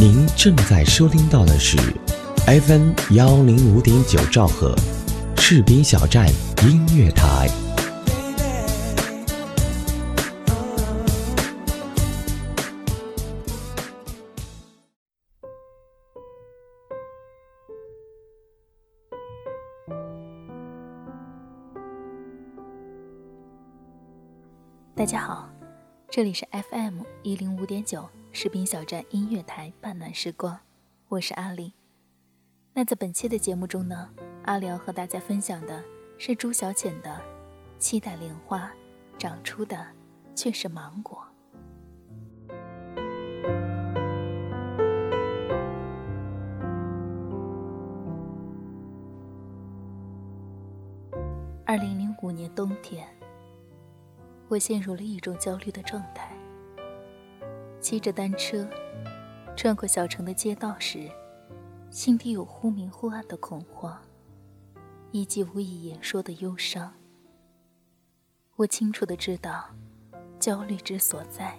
您正在收听到的是 FM 幺零五点九兆赫，赤兵小站音乐台。这里是 FM 一零五点九士兵小站音乐台半暖时光，我是阿丽。那在本期的节目中呢，阿丽要和大家分享的是朱小浅的《期待莲花长出的却是芒果》。二零零五年冬天。我陷入了一种焦虑的状态。骑着单车，穿过小城的街道时，心底有忽明忽暗的恐慌，以及无以言说的忧伤。我清楚的知道，焦虑之所在。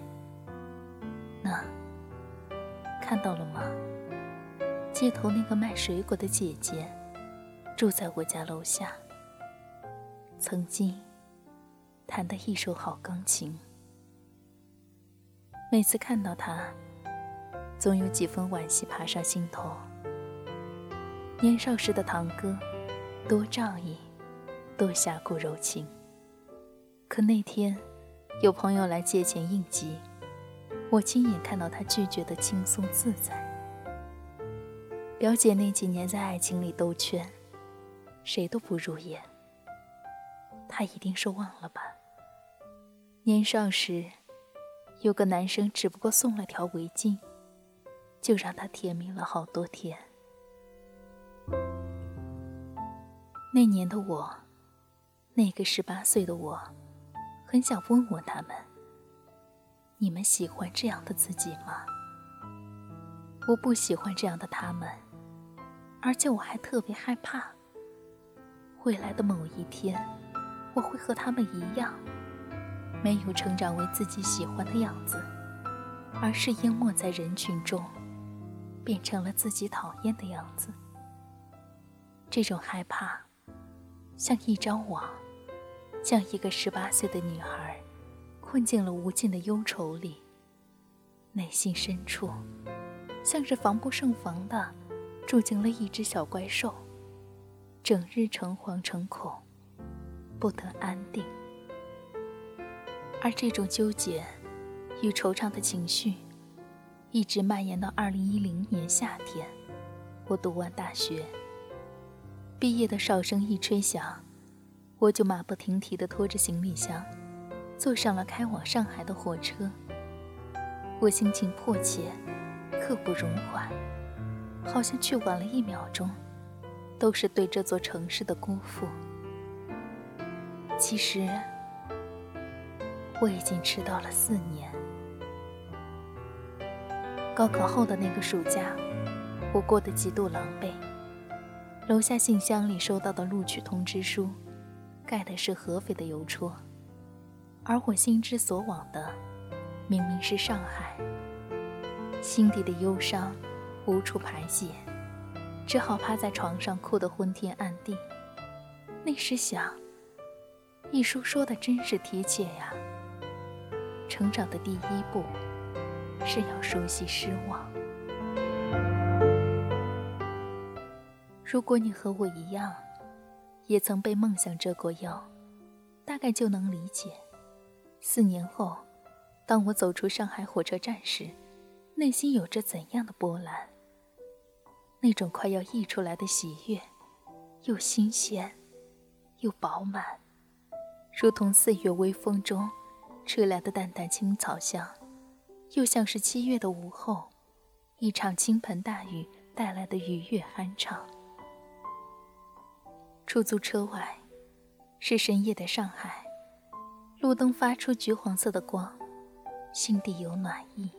那，看到了吗？街头那个卖水果的姐姐，住在我家楼下。曾经。弹得一手好钢琴。每次看到他，总有几分惋惜爬上心头。年少时的堂哥，多仗义，多侠骨柔情。可那天，有朋友来借钱应急，我亲眼看到他拒绝的轻松自在。表姐那几年在爱情里兜圈，谁都不入眼。他一定是忘了吧。年少时，有个男生只不过送了条围巾，就让他甜蜜了好多天。那年的我，那个十八岁的我，很想问问他们：你们喜欢这样的自己吗？我不喜欢这样的他们，而且我还特别害怕，未来的某一天，我会和他们一样。没有成长为自己喜欢的样子，而是淹没在人群中，变成了自己讨厌的样子。这种害怕，像一张网，将一个十八岁的女孩困进了无尽的忧愁里。内心深处，像是防不胜防的住进了一只小怪兽，整日诚惶诚恐，不得安定。而这种纠结与惆怅的情绪，一直蔓延到二零一零年夏天。我读完大学，毕业的哨声一吹响，我就马不停蹄地拖着行李箱，坐上了开往上海的火车。我心情迫切，刻不容缓，好像去晚了一秒钟，都是对这座城市的辜负。其实。我已经迟到了四年。高考后的那个暑假，我过得极度狼狈。楼下信箱里收到的录取通知书，盖的是合肥的邮戳，而我心之所往的，明明是上海。心底的忧伤无处排解，只好趴在床上哭得昏天暗地。那时想，一书说的真是贴切呀。成长的第一步是要熟悉失望。如果你和我一样，也曾被梦想折过腰，大概就能理解，四年后，当我走出上海火车站时，内心有着怎样的波澜。那种快要溢出来的喜悦，又新鲜，又饱满，如同四月微风中。吹来的淡淡青草香，又像是七月的午后，一场倾盆大雨带来的愉悦酣畅。出租车外，是深夜的上海，路灯发出橘黄色的光，心底有暖意。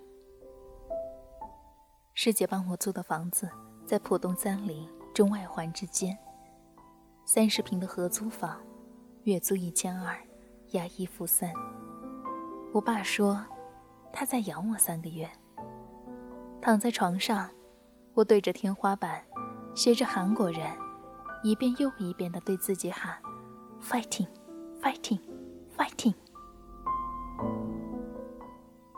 师姐帮我租的房子在浦东三林中外环之间，三十平的合租房，月租一千二，押一付三。我爸说，他再养我三个月。躺在床上，我对着天花板，学着韩国人，一遍又一遍地对自己喊：“fighting，fighting，fighting。”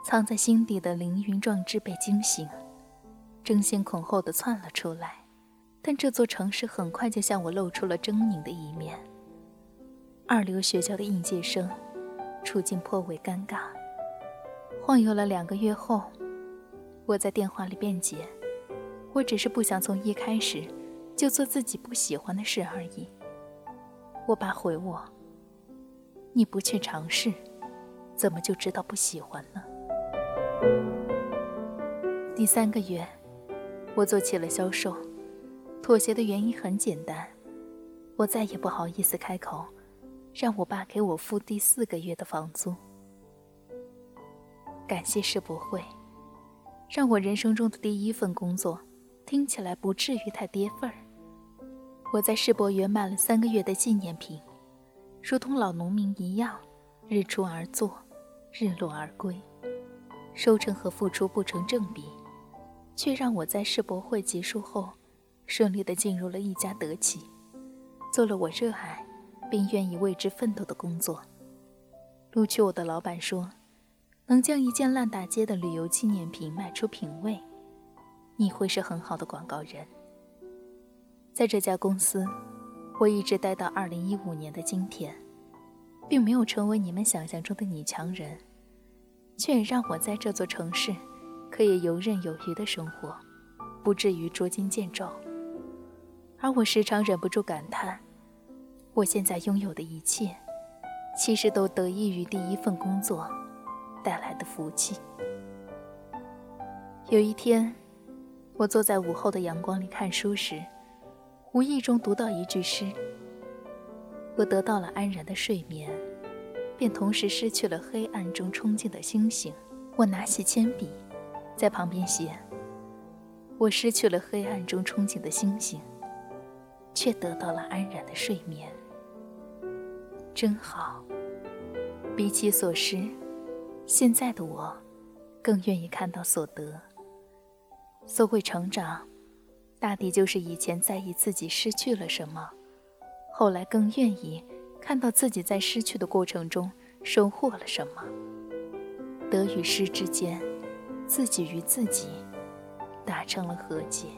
藏在心底的凌云壮志被惊醒，争先恐后地窜了出来。但这座城市很快就向我露出了狰狞的一面。二流学校的应届生，处境颇为尴尬。晃悠了两个月后，我在电话里辩解：“我只是不想从一开始就做自己不喜欢的事而已。”我爸回我：“你不去尝试，怎么就知道不喜欢呢？”第三个月，我做起了销售。妥协的原因很简单，我再也不好意思开口，让我爸给我付第四个月的房租。感谢世博会，让我人生中的第一份工作听起来不至于太跌份儿。我在世博园卖了三个月的纪念品，如同老农民一样，日出而作，日落而归。收成和付出不成正比，却让我在世博会结束后，顺利地进入了一家德企，做了我热爱并愿意为之奋斗的工作。录取我的老板说：“能将一件烂大街的旅游纪念品卖出品位，你会是很好的广告人。”在这家公司，我一直待到二零一五年的今天，并没有成为你们想象中的女强人。却也让我在这座城市可以游刃有余的生活，不至于捉襟见肘。而我时常忍不住感叹，我现在拥有的一切，其实都得益于第一份工作带来的福气。有一天，我坐在午后的阳光里看书时，无意中读到一句诗：“我得到了安然的睡眠。”便同时失去了黑暗中憧憬的星星。我拿起铅笔，在旁边写：“我失去了黑暗中憧憬的星星，却得到了安然的睡眠。真好。比起所失，现在的我更愿意看到所得。所谓成长，大抵就是以前在意自己失去了什么，后来更愿意。”看到自己在失去的过程中收获了什么，得与失之间，自己与自己达成了和解。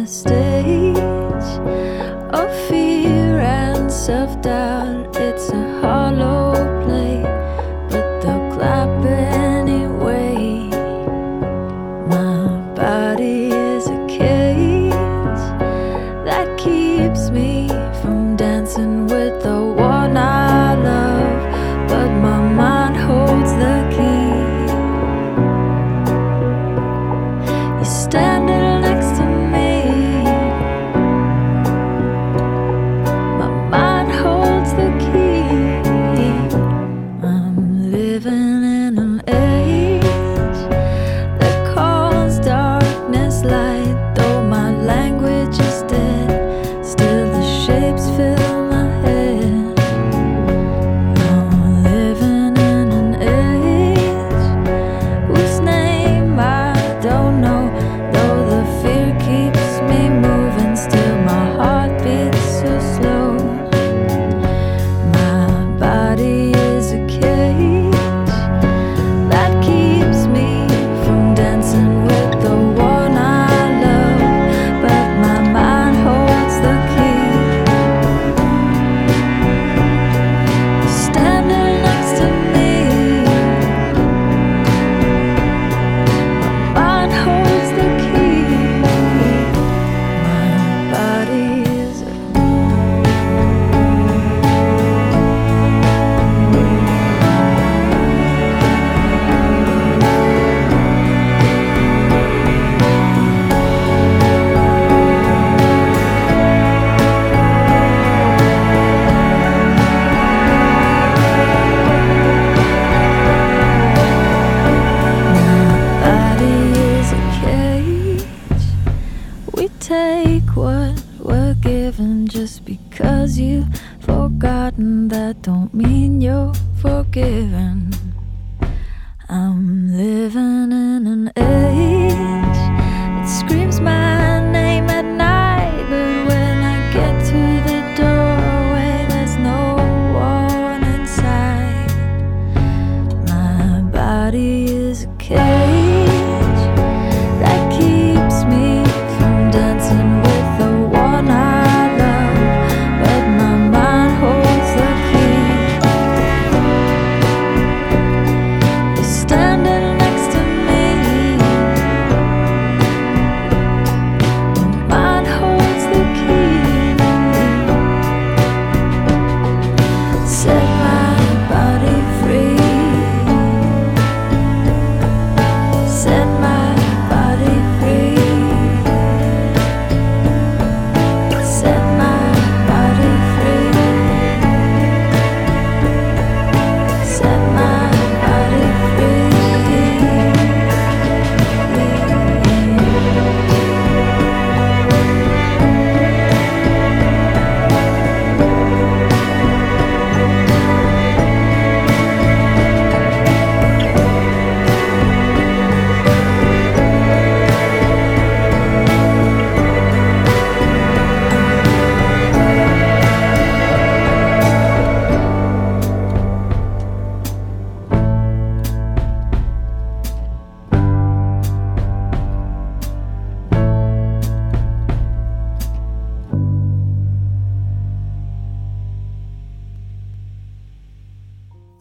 a stage of fear and self doubt.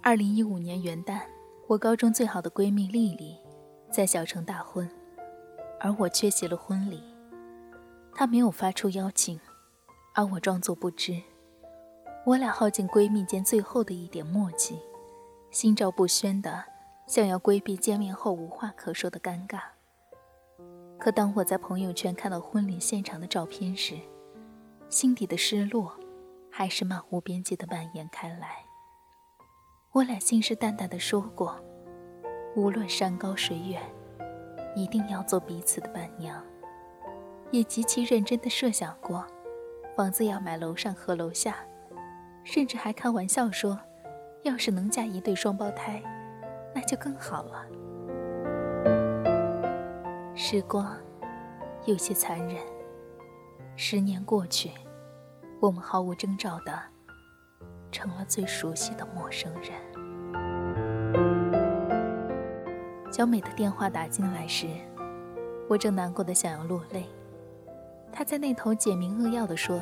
二零一五年元旦，我高中最好的闺蜜丽丽在小城大婚，而我缺席了婚礼。她没有发出邀请，而我装作不知。我俩耗尽闺蜜间最后的一点默契，心照不宣的想要规避见面后无话可说的尴尬。可当我在朋友圈看到婚礼现场的照片时，心底的失落还是漫无边际的蔓延开来。我俩信誓旦旦地说过，无论山高水远，一定要做彼此的伴娘。也极其认真地设想过，房子要买楼上和楼下，甚至还开玩笑说，要是能嫁一对双胞胎，那就更好了。时光有些残忍，十年过去，我们毫无征兆的成了最熟悉的陌生人。小美的电话打进来时，我正难过的想要落泪。她在那头简明扼要的说：“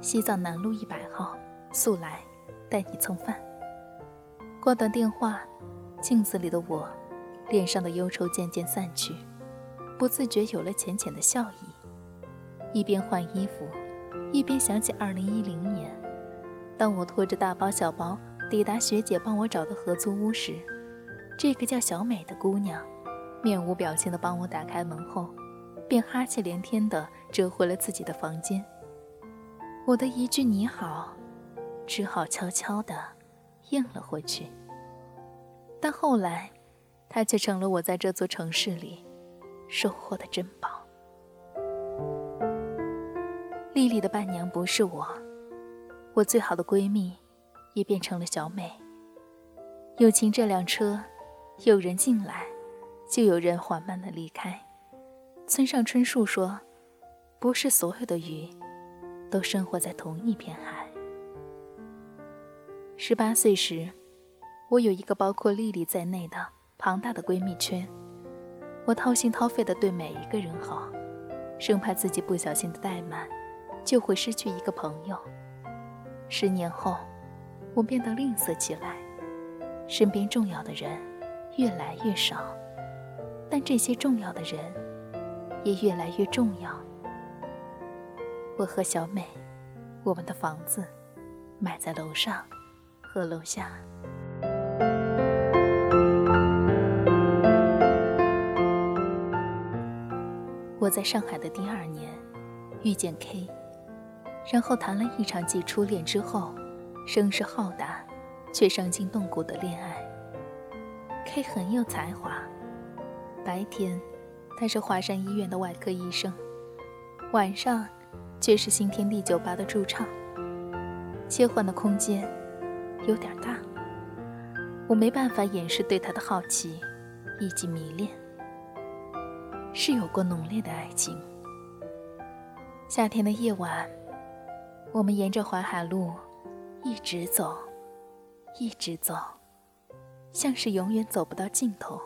西藏南路一百号，速来，带你蹭饭。”挂断电话，镜子里的我，脸上的忧愁渐渐散去，不自觉有了浅浅的笑意。一边换衣服，一边想起二零一零年，当我拖着大包小包抵达学姐帮我找的合租屋时，这个叫小美的姑娘，面无表情地帮我打开门后，便哈气连天地折回了自己的房间。我的一句你好，只好悄悄地应了回去。但后来，她却成了我在这座城市里收获的珍宝。丽丽的伴娘不是我，我最好的闺蜜也变成了小美。友情这辆车，有人进来，就有人缓慢的离开。村上春树说：“不是所有的鱼，都生活在同一片海。”十八岁时，我有一个包括丽丽在内的庞大的闺蜜圈，我掏心掏肺的对每一个人好，生怕自己不小心的怠慢。就会失去一个朋友。十年后，我变得吝啬起来，身边重要的人越来越少，但这些重要的人也越来越重要。我和小美，我们的房子买在楼上和楼下。我在上海的第二年遇见 K。然后谈了一场继初恋之后，声势浩大，却伤筋动骨的恋爱。K 很有才华，白天他是华山医院的外科医生，晚上却是新天地酒吧的驻唱。切换的空间有点大，我没办法掩饰对他的好奇以及迷恋。是有过浓烈的爱情。夏天的夜晚，我们沿着淮海路一直走，一直走，像是永远走不到尽头。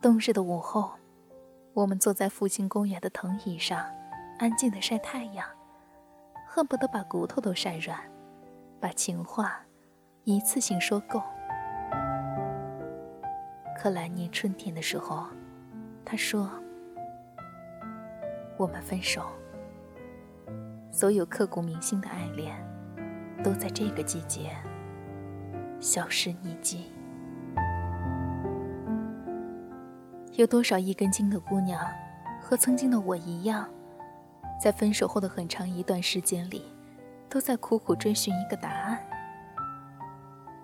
冬日的午后，我们坐在附近公园的藤椅上，安静的晒太阳，恨不得把骨头都晒软，把情话一次性说够。可来年春天的时候，他说。我们分手，所有刻骨铭心的爱恋，都在这个季节消失匿迹。有多少一根筋的姑娘，和曾经的我一样，在分手后的很长一段时间里，都在苦苦追寻一个答案。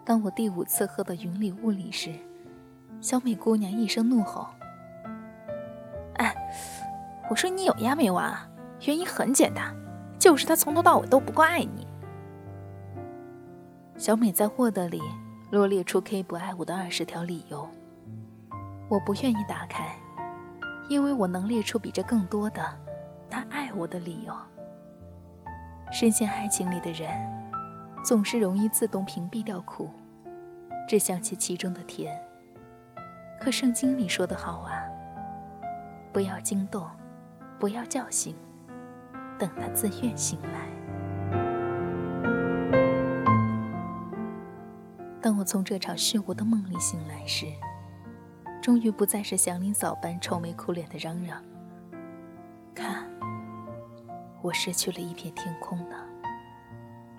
当我第五次喝到云里雾里时，小美姑娘一声怒吼。哎我说你有压没完啊？原因很简单，就是他从头到尾都不够爱你。小美在获得里罗列出 K 不爱我的二十条理由，我不愿意打开，因为我能列出比这更多的他爱我的理由。深陷爱情里的人，总是容易自动屏蔽掉苦，只想起其中的甜。可圣经里说的好啊，不要惊动。不要叫醒，等他自愿醒来。当我从这场虚无的梦里醒来时，终于不再是祥林嫂般愁眉苦脸的嚷嚷：“看，我失去了一片天空呢。”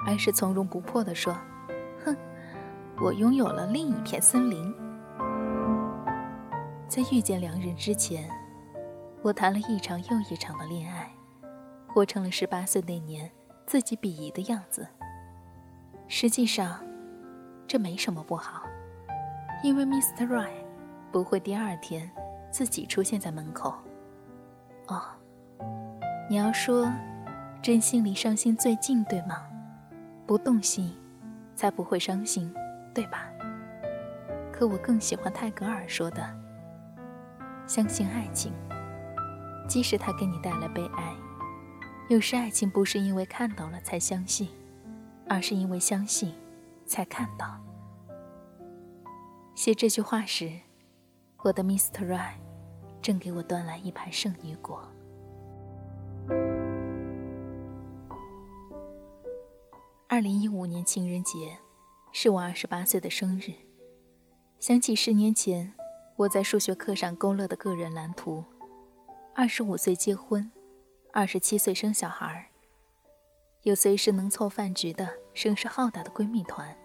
而是从容不迫地说：“哼，我拥有了另一片森林。”在遇见良人之前。我谈了一场又一场的恋爱，活成了十八岁那年自己鄙夷的样子。实际上，这没什么不好，因为 Mr. Right 不会第二天自己出现在门口。哦，你要说，真心离伤心最近，对吗？不动心，才不会伤心，对吧？可我更喜欢泰戈尔说的：“相信爱情。”即使它给你带来悲哀，有时爱情不是因为看到了才相信，而是因为相信才看到。写这句话时，我的 Mr. Right 正给我端来一盘圣女果。二零一五年情人节，是我二十八岁的生日。想起十年前我在数学课上勾勒的个人蓝图。二十五岁结婚，二十七岁生小孩有随时能凑饭局的声势浩大的闺蜜团，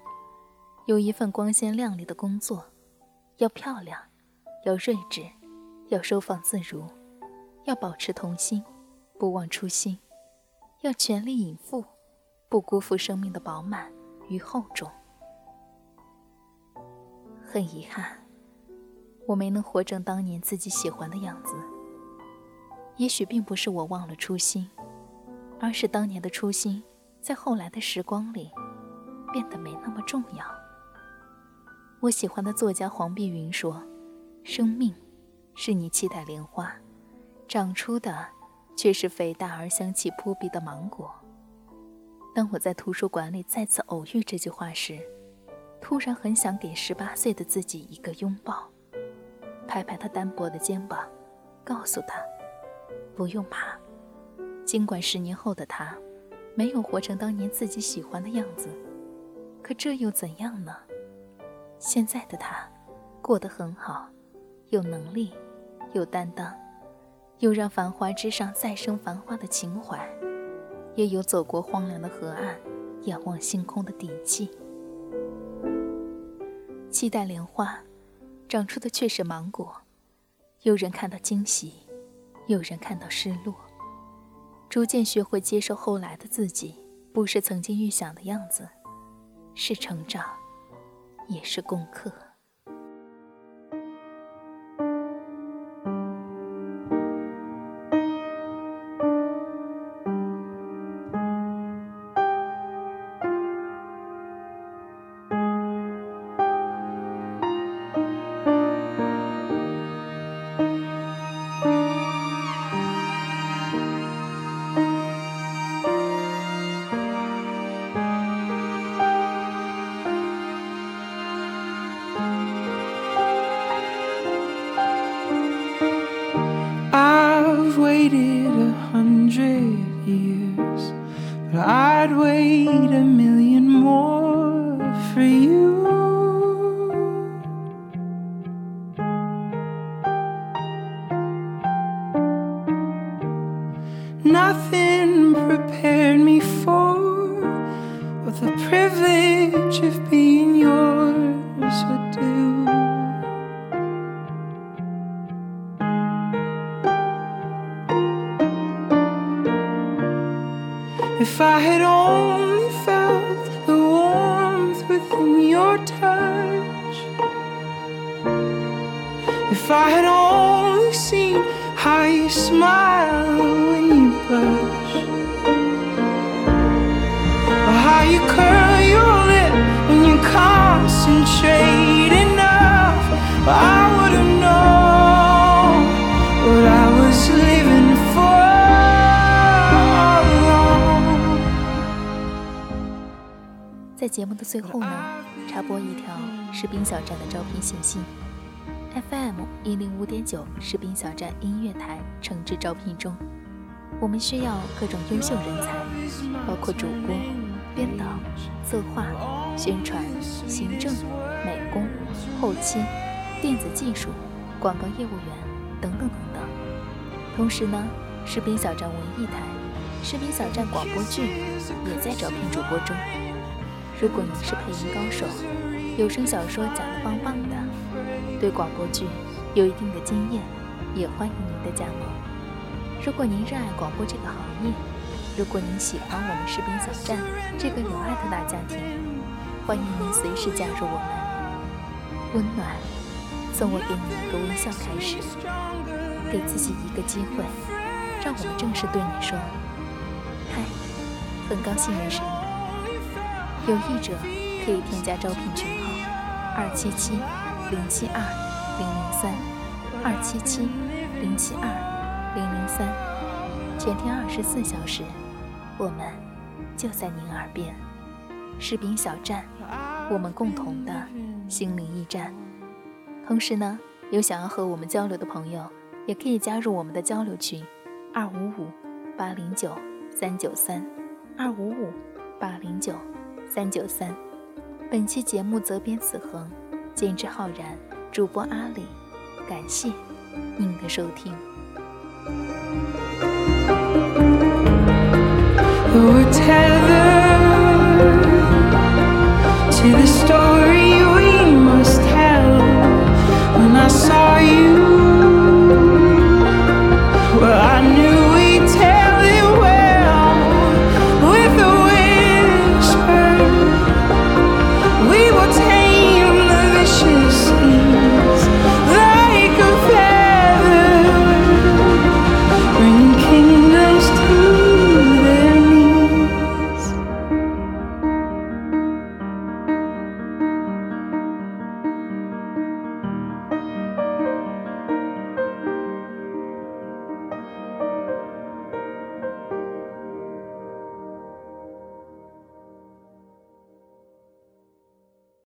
有一份光鲜亮丽的工作，要漂亮，要睿智，要收放自如，要保持童心，不忘初心，要全力以赴，不辜负生命的饱满与厚重。很遗憾，我没能活成当年自己喜欢的样子。也许并不是我忘了初心，而是当年的初心，在后来的时光里，变得没那么重要。我喜欢的作家黄碧云说：“生命，是你期待莲花，长出的，却是肥大而香气扑鼻的芒果。”当我在图书馆里再次偶遇这句话时，突然很想给十八岁的自己一个拥抱，拍拍他单薄的肩膀，告诉他。不用怕，尽管十年后的他，没有活成当年自己喜欢的样子，可这又怎样呢？现在的他，过得很好，有能力，有担当，有让繁华之上再生繁华的情怀，也有走过荒凉的河岸，仰望星空的底气。期待莲花，长出的却是芒果。有人看到惊喜。有人看到失落，逐渐学会接受后来的自己，不是曾经预想的样子，是成长，也是功课。If I had only felt the warmth within your touch, if I had only seen how you smile when you blush, or how you curl your lip when you concentrate enough, I 在节目的最后呢，插播一条士兵小站的招聘信息：FM 一零五点九士兵小站音乐台诚挚招聘中，我们需要各种优秀人才，包括主播、编导、策划、宣传、行政、美工、后期、电子技术、广告业务员等等等等。同时呢，士兵小站文艺台、士兵小站广播剧也在招聘主播中。如果您是配音高手，有声小说讲得棒棒的，对广播剧有一定的经验，也欢迎您的加盟。如果您热爱广播这个行业，如果您喜欢我们士兵小站这个有爱的大家庭，欢迎您随时加入我们。温暖，从我给你一个微笑开始，给自己一个机会，让我们正式对你说：嗨，很高兴认识你。有意者可以添加招聘群号：二七七零七二零零三，二七七零七二零零三，全天二十四小时，我们就在您耳边。士兵小站，我们共同的心灵驿站。同时呢，有想要和我们交流的朋友，也可以加入我们的交流群：二五五八零九三九三，二五五八零九。三九三，本期节目责编子恒，监制浩然，主播阿里，感谢您的收听。the tether to the story you